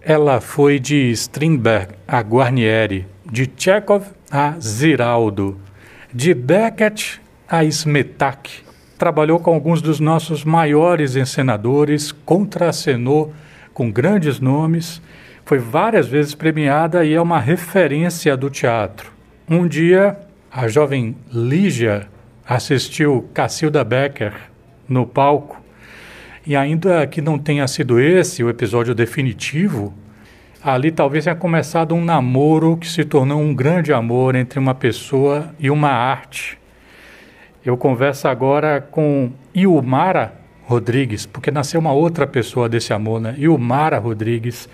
Ela foi de Strindberg a Guarnieri, de Chekhov a Ziraldo, de Beckett a Smetak. Trabalhou com alguns dos nossos maiores encenadores, contracenou com grandes nomes, foi várias vezes premiada e é uma referência do teatro. Um dia, a jovem Lígia assistiu Cacilda Becker no palco e ainda que não tenha sido esse o episódio definitivo, ali talvez tenha começado um namoro que se tornou um grande amor entre uma pessoa e uma arte. Eu converso agora com Ilmara Rodrigues, porque nasceu uma outra pessoa desse amor, né? Ilmara Rodrigues,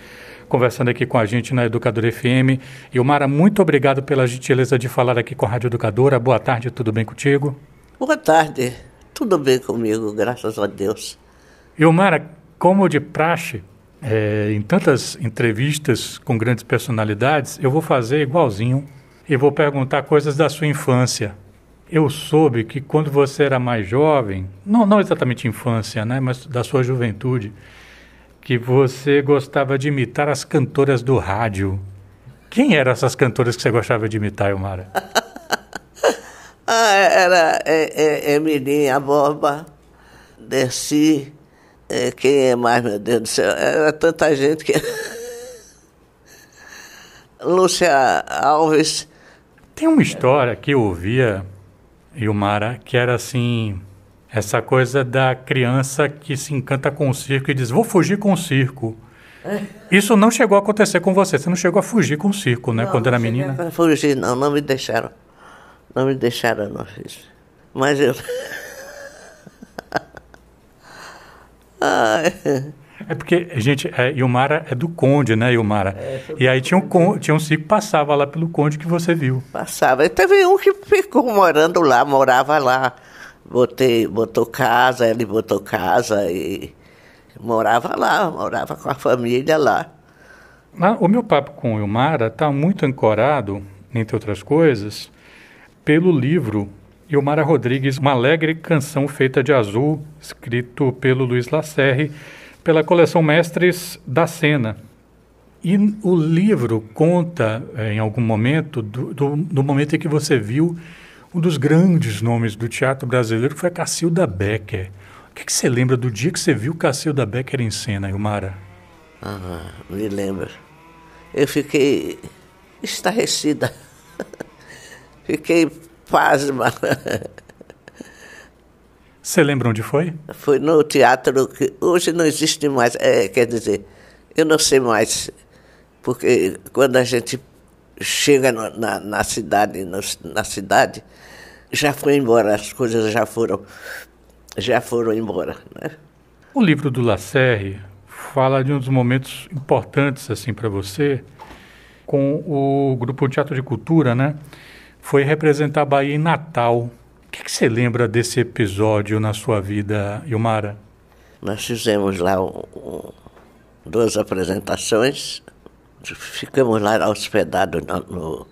conversando aqui com a gente na Educadora FM. Ilmara, muito obrigado pela gentileza de falar aqui com a Rádio Educadora. Boa tarde, tudo bem contigo? Boa tarde, tudo bem comigo, graças a Deus. Ilmara, como de praxe, é, em tantas entrevistas com grandes personalidades, eu vou fazer igualzinho e vou perguntar coisas da sua infância. Eu soube que quando você era mais jovem, não, não exatamente infância, né, mas da sua juventude, que você gostava de imitar as cantoras do rádio. Quem eram essas cantoras que você gostava de imitar, Ilmara? ah, era é, é, Emilinha Boba, Desci, é, quem é mais, meu Deus do céu? Era tanta gente que. Lúcia Alves. Tem uma história que eu ouvia, Ilmara, que era assim. Essa coisa da criança que se encanta com o circo e diz: Vou fugir com o circo. Isso não chegou a acontecer com você. Você não chegou a fugir com o circo, né? Não, quando era não menina? a Fugir, não, não me deixaram. Não me deixaram, não fiz. Mas eu. Ai. É porque, gente, é, Ilmara é do Conde, né, Ilmara? e aí tinha um, con- tinha um circo que passava lá pelo Conde que você viu. Passava. E teve um que ficou morando lá, morava lá. Botei, botou casa, ele botou casa e morava lá, morava com a família lá. Ah, O meu papo com Ilmara está muito ancorado, entre outras coisas, pelo livro Ilmara Rodrigues, Uma Alegre Canção Feita de Azul, escrito pelo Luiz Lacerre, pela coleção Mestres da Cena. E o livro conta, eh, em algum momento, do, do, do momento em que você viu um dos grandes nomes do teatro brasileiro, que foi a Cacilda Becker. O que, que você lembra do dia que você viu Cacilda Becker em cena, Ilmara? Ah, me lembro. Eu fiquei estarrecida. fiquei pasma. Você lembra onde foi? Foi no teatro que hoje não existe mais. É, quer dizer, eu não sei mais. Porque quando a gente chega no- na, na cidade, no- na cidade, já foi embora, as coisas já foram, já foram embora. Né? O livro do Lacerre fala de um dos momentos importantes assim para você com o grupo Teatro de Cultura, né? Foi representar a Bahia em Natal. O que, que você lembra desse episódio na sua vida, Ilmara? Nós fizemos lá um- um- duas apresentações, ficamos lá hospedados no, no,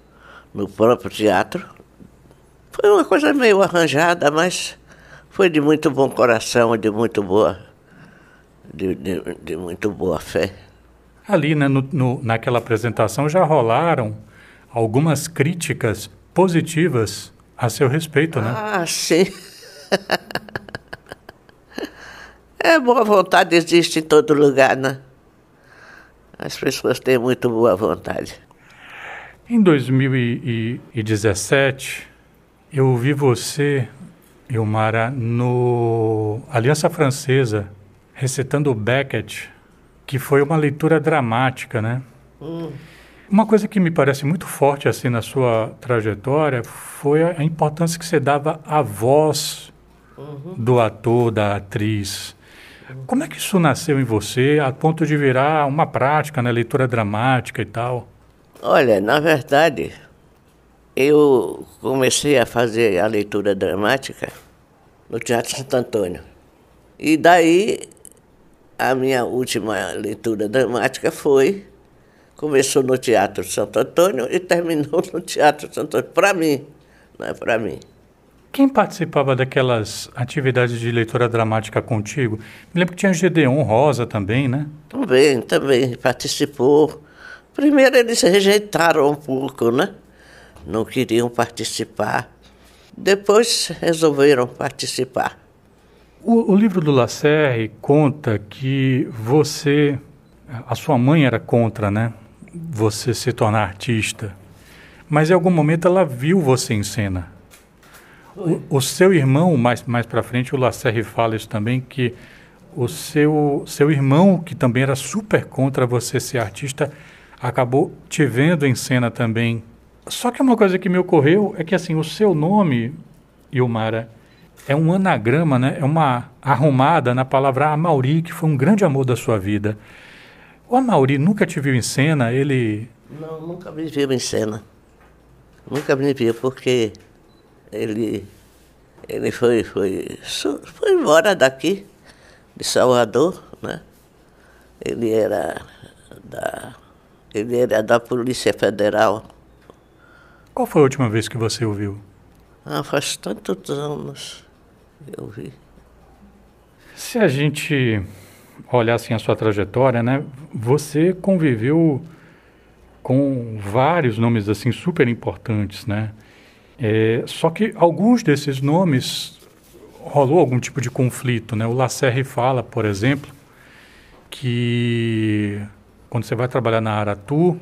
no próprio teatro. Foi uma coisa meio arranjada, mas foi de muito bom coração, de muito boa, de, de, de muito boa fé. Ali, né, no, no- naquela apresentação, já rolaram algumas críticas positivas a seu respeito, né? Ah, sim. É, boa vontade existe em todo lugar, né? As pessoas têm muito boa vontade. Em 2017, eu vi você, Ilmara, no Aliança Francesa, recitando Beckett, que foi uma leitura dramática, né? Uma coisa que me parece muito forte assim na sua trajetória foi a importância que você dava à voz do ator, da atriz. Como é que isso nasceu em você, a ponto de virar uma prática, né, leitura dramática e tal? Olha, na verdade, eu comecei a fazer a leitura dramática no Teatro Santo Antônio. E daí, a minha última leitura dramática foi. Começou no Teatro Santo Antônio e terminou no Teatro Santo Antônio. Para mim, não é para mim. Quem participava daquelas atividades de leitura dramática contigo? Me lembro que tinha Gedeon Rosa também, né? Também, também participou. Primeiro eles rejeitaram um pouco, né? Não queriam participar. Depois resolveram participar. O, o livro do Lacerre conta que você, a sua mãe era contra, né? Você se tornar artista. Mas em algum momento ela viu você em cena. O, o, seu irmão, mais, mais para frente, o Lacerre fala isso também, que o seu, seu irmão, que também era super contra você ser artista, acabou te vendo em cena também. Só que uma coisa que me ocorreu é que assim, o seu nome, Ilmara, é um anagrama, né? é uma arrumada na palavra Amauri, que foi um grande amor da sua vida. O Amauri nunca te viu em cena? Ele. Não, nunca me viu em cena. Nunca me viu, porque ele, ele foi, foi, foi embora daqui, de Salvador, né? Ele era da, ele era da Polícia Federal. Qual foi a última vez que você o viu? Ah, faz tantos anos eu vi. Se a gente olhar assim a sua trajetória, né? Você conviveu com vários nomes assim super importantes, né? É, só que alguns desses nomes rolou algum tipo de conflito, né? O Lacerre fala, por exemplo, que quando você vai trabalhar na Aratu,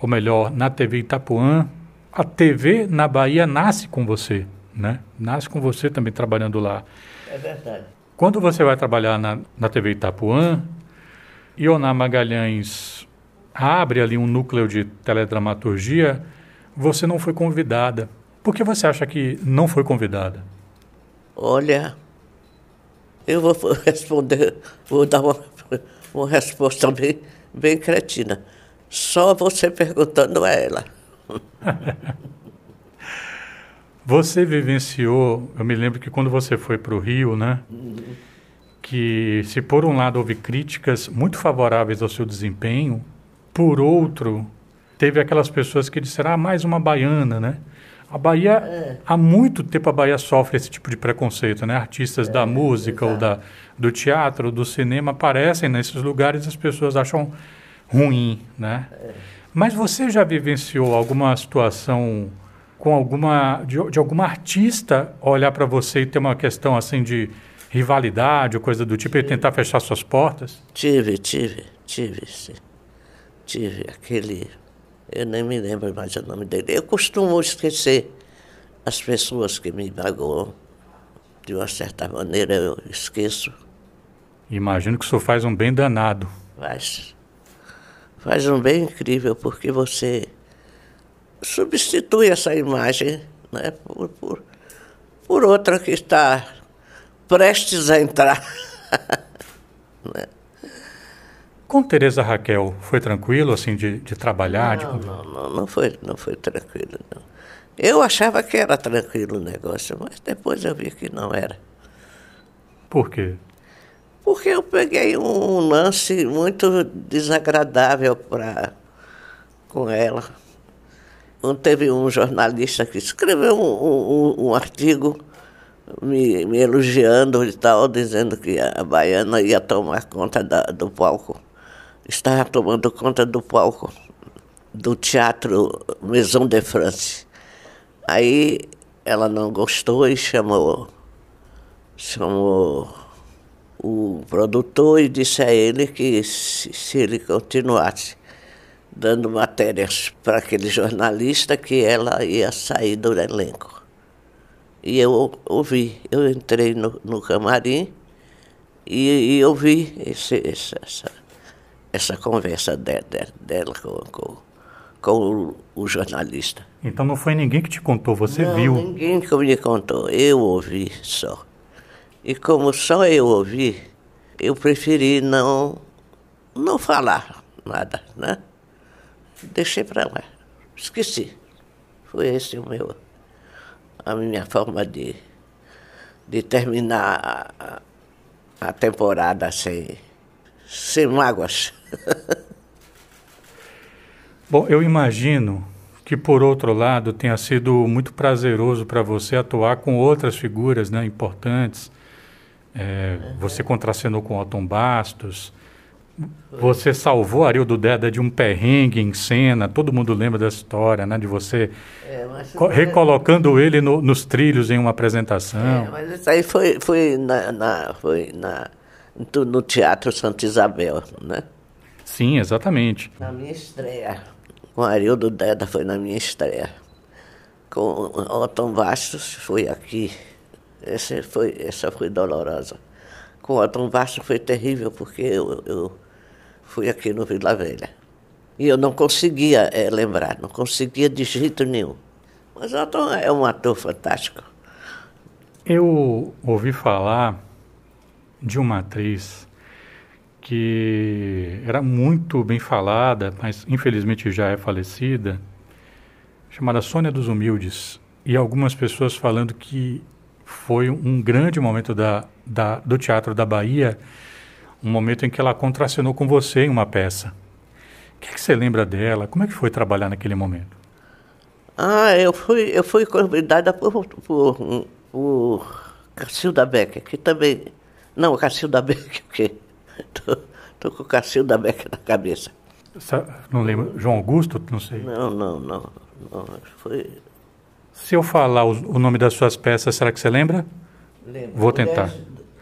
ou melhor, na TV Itapuã, a TV na Bahia nasce com você, né? Nasce com você também trabalhando lá. É verdade. Quando você vai trabalhar na, na TV Itapuã, Ioná Magalhães abre ali um núcleo de teledramaturgia, você não foi convidada. Por que você acha que não foi convidada? Olha, eu vou responder, vou dar uma, uma resposta bem, bem cretina. Só você perguntando a ela. você vivenciou, eu me lembro que quando você foi para o Rio, né? Que se por um lado houve críticas muito favoráveis ao seu desempenho, por outro, teve aquelas pessoas que disseram, ah, mais uma baiana, né? A Bahia, é. há muito tempo a Bahia sofre esse tipo de preconceito, né? Artistas é, da música ou da, do teatro, do cinema aparecem nesses lugares e as pessoas acham ruim, né? É. Mas você já vivenciou alguma situação com alguma de, de alguma artista olhar para você e ter uma questão assim de rivalidade ou coisa do tipo tive. e tentar fechar suas portas? Tive, tive, tive, sim. Tive aquele eu nem me lembro mais o nome dele. Eu costumo esquecer as pessoas que me magoam. De uma certa maneira eu esqueço. Imagino que o senhor faz um bem danado. Faz. Faz um bem incrível, porque você substitui essa imagem né, por, por, por outra que está prestes a entrar. né? Com Tereza Raquel, foi tranquilo, assim, de, de trabalhar? Não, de... não, não, não, foi, não foi tranquilo, não. Eu achava que era tranquilo o negócio, mas depois eu vi que não era. Por quê? Porque eu peguei um lance muito desagradável pra, com ela. Teve um jornalista que escreveu um, um, um artigo me, me, elogiando e tal, dizendo que a baiana ia tomar conta da, do palco estava tomando conta do palco do teatro Maison de France. Aí ela não gostou e chamou, chamou o produtor e disse a ele que se, se ele continuasse dando matérias para aquele jornalista que ela ia sair do elenco. E eu ouvi, eu entrei no, no camarim e, e ouvi esse, essa, essa conversa dela, dela com, com, com o, o, jornalista. Então não foi ninguém que te contou, você não, viu? Ninguém que me contou, eu ouvi só. E como só eu ouvi, eu preferi não, não falar nada, né? Deixei para lá, esqueci. Foi esse o meu, a minha forma de, de terminar a, a temporada sem, sem mágoas. Bom, eu imagino que por outro lado tenha sido muito prazeroso para você atuar com outras figuras né, importantes. É, você contracenou com Otton Bastos, você salvou Arildo Deda de um perrengue em cena, todo mundo lembra dessa história, né? De você é, recolocando ele no, nos trilhos em uma apresentação. É, mas isso aí foi, foi, na, na, foi na, no Teatro Santa Isabel, né? Sim, exatamente. Na minha estreia. Com Arildo Deda foi na minha estreia. Com Otton Bastos foi aqui. Essa foi, essa foi dolorosa. Com Otton Bastos foi terrível, porque eu, eu fui aqui no Vila Velha. E eu não conseguia é, lembrar, não conseguia de jeito nenhum. Mas Otton é um ator fantástico. Eu ouvi falar de uma atriz que era muito bem falada, mas infelizmente já é falecida, chamada Sônia dos Humildes. E algumas pessoas falando que foi um grande momento da, da, do Teatro da Bahia um momento em que ela contracenou com você em uma peça. O que, é que você lembra dela? Como é que foi trabalhar naquele momento? Ah, eu fui, eu fui convidada por, por, por Cacilda Becker, que também. Não, Cacilda Becker, porque tô, tô com Cacilda Becker na cabeça. Não lembro. João Augusto? Não sei. Não, não, não. não foi. Se eu falar o, o, nome das suas peças, será que você lembra? Lembro. Vou tentar.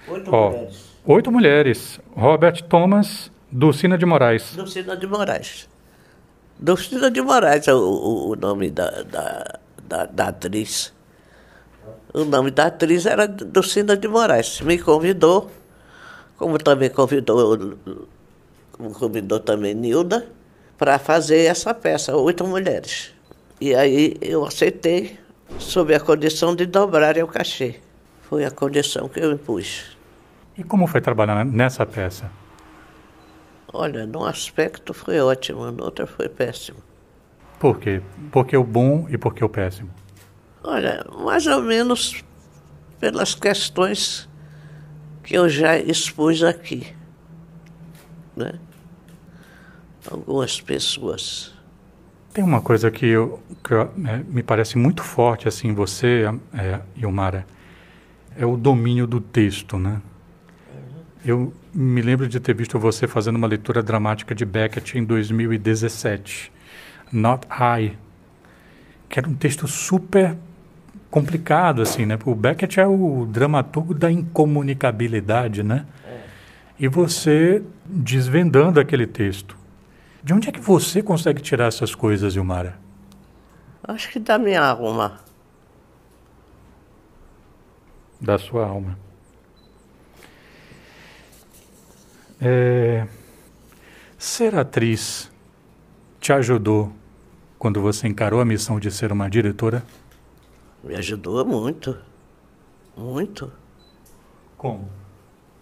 Oito Ó, mulheres. Oito mulheres. Robert Thomas, Dulcina de Moraes. Dulcina de Moraes. Dulcina de Moraes é o, o, nome da, da, da, da, atriz. O nome da atriz era Dulcina de Moraes. Me convidou, como também convidou, como convidou também Nilda, para fazer essa peça, Oito Mulheres. E aí eu aceitei, sob a condição de dobrar o cachê. Foi a condição que eu impus. E como foi trabalhar nessa peça? Olha, num aspecto foi ótimo, no outro foi péssimo. Por quê? Por que o bom e por que o péssimo? Olha, mais ou menos pelas questões que eu já expus aqui. Né? Algumas pessoas. Tem uma coisa que, eu, que eu, é, me parece muito forte assim em você, é, Ilmara, é o domínio do texto, né? Eu me lembro de ter visto você fazendo uma leitura dramática de Beckett em 2017, Not I, que era um texto super complicado, assim, né? O Beckett é o dramaturgo da incomunicabilidade, né? É. E você desvendando aquele texto. De onde é que você consegue tirar essas coisas, Ilmara? Acho que da minha alma. Da sua alma. É, ser atriz te ajudou quando você encarou a missão de ser uma diretora? Me ajudou muito. Muito. Como?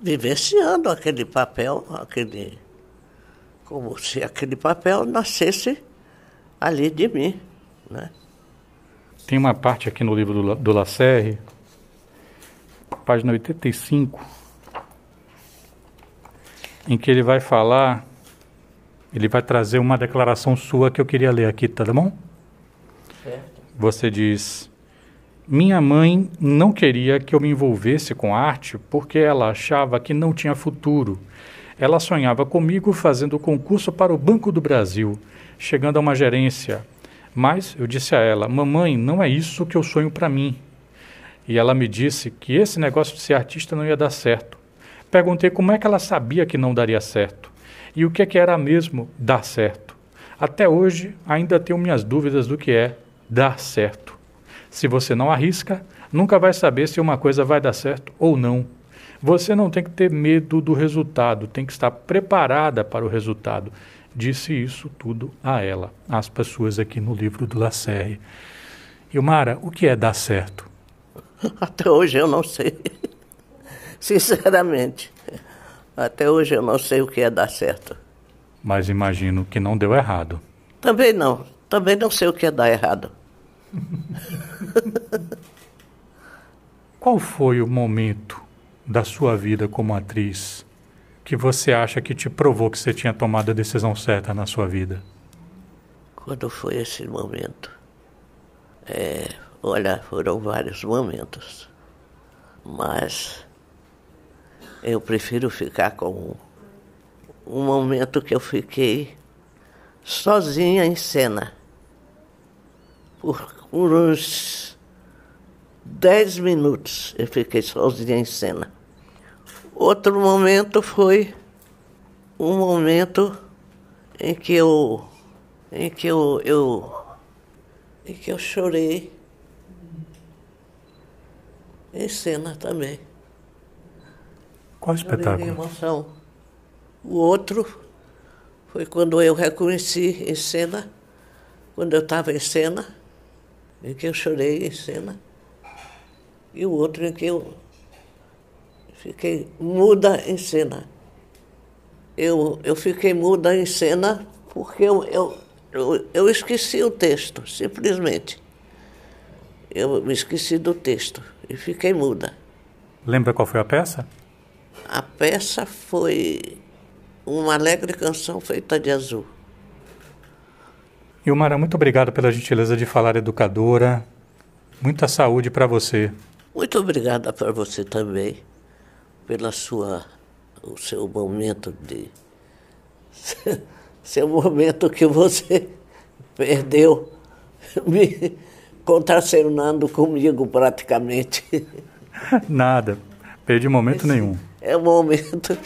Vivenciando aquele papel, aquele. Como se aquele papel nascesse ali de mim. Né? Tem uma parte aqui no livro do, do Lacerre, página 85 em que ele vai falar, ele vai trazer uma declaração sua que eu queria ler aqui, tá bom? Certo. Você diz: Minha mãe não queria que eu me envolvesse com arte porque ela achava que não tinha futuro. Ela sonhava comigo fazendo concurso para o Banco do Brasil, chegando a uma gerência. Mas eu disse a ela: Mamãe, não é isso que eu sonho para mim. E ela me disse que esse negócio de ser artista não ia dar certo. Perguntei como é que ela sabia que não daria certo e o que, é que era mesmo dar certo. Até hoje ainda tenho minhas dúvidas do que é dar certo. Se você não arrisca, nunca vai saber se uma coisa vai dar certo ou não. Você não tem que ter medo do resultado, tem que estar preparada para o resultado. Disse isso tudo a ela. Aspas suas aqui no livro do Lacerre. Ilmara, o que é dar certo? Até hoje eu não sei. Sinceramente, até hoje eu não sei o que é dar certo. Mas imagino que não deu errado. Também não. Também não sei o que é dar errado. Qual foi o momento da sua vida como atriz que você acha que te provou que você tinha tomado a decisão certa na sua vida? Quando foi esse momento? É, olha, foram vários momentos, mas eu prefiro ficar com um, momento que eu fiquei sozinha em cena por, por uns dez minutos eu fiquei sozinha em cena. Outro momento foi um momento em que eu em que eu, eu em que eu chorei em cena também. Qual espetáculo? Emoção. O outro foi quando eu reconheci em cena, quando eu estava em cena, em que eu chorei em cena, e o outro em que eu fiquei muda em cena. Eu, eu fiquei muda em cena porque eu, eu, eu, eu esqueci o texto, simplesmente. Eu me esqueci do texto e fiquei muda. Lembra qual foi a peça? A peça foi uma alegre canção feita de azul. Ilmara, muito obrigado pela gentileza de falar educadora. Muita saúde para você. Muito obrigada para você também, pela sua, o seu momento de. seu momento que você perdeu me contracenando comigo praticamente. Nada, perdi momento Esse nenhum. É um momento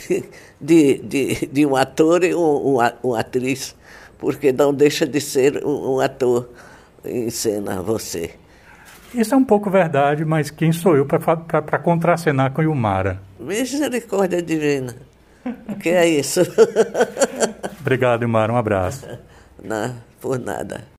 de, de, de um ator e um, um, uma atriz, porque não deixa de ser um, um ator em cena você. Isso é um pouco verdade, mas quem sou eu para contracenar com Ilmara? Misericórdia divina. O que é isso? Obrigado, Ilmara. Um abraço. Não, por nada.